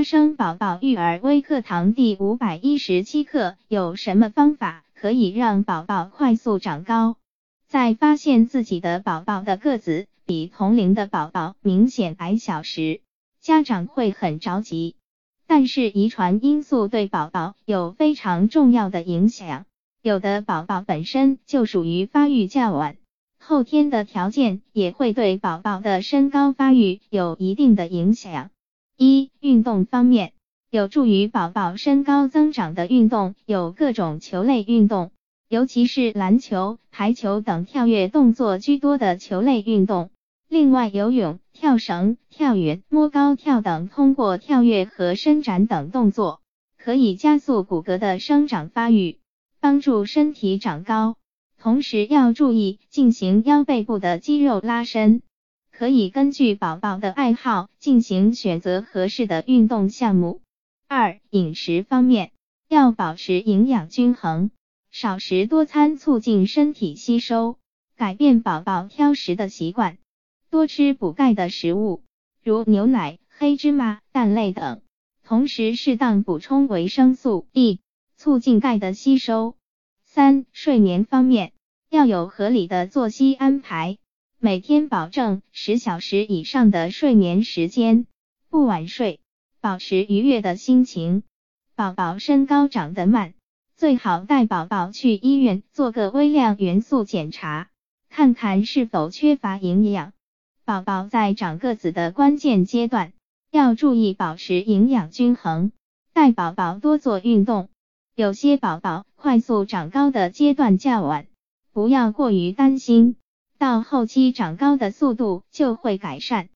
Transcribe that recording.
发生宝宝育儿微课堂第五百一十七课：有什么方法可以让宝宝快速长高？在发现自己的宝宝的个子比同龄的宝宝明显矮小时，家长会很着急。但是遗传因素对宝宝有非常重要的影响，有的宝宝本身就属于发育较晚，后天的条件也会对宝宝的身高发育有一定的影响。一、运动方面，有助于宝宝身高增长的运动有各种球类运动。尤其是篮球、排球等跳跃动作居多的球类运动，另外游泳、跳绳、跳远、摸高跳等通过跳跃和伸展等动作，可以加速骨骼的生长发育，帮助身体长高。同时要注意进行腰背部的肌肉拉伸，可以根据宝宝的爱好进行选择合适的运动项目。二、饮食方面要保持营养均衡。少食多餐，促进身体吸收，改变宝宝挑食的习惯，多吃补钙的食物，如牛奶、黑芝麻、蛋类等。同时适当补充维生素 E，促进钙的吸收。三、睡眠方面要有合理的作息安排，每天保证十小时以上的睡眠时间，不晚睡，保持愉悦的心情。宝宝身高长得慢。最好带宝宝去医院做个微量元素检查，看看是否缺乏营养。宝宝在长个子的关键阶段，要注意保持营养均衡，带宝宝多做运动。有些宝宝快速长高的阶段较晚，不要过于担心，到后期长高的速度就会改善。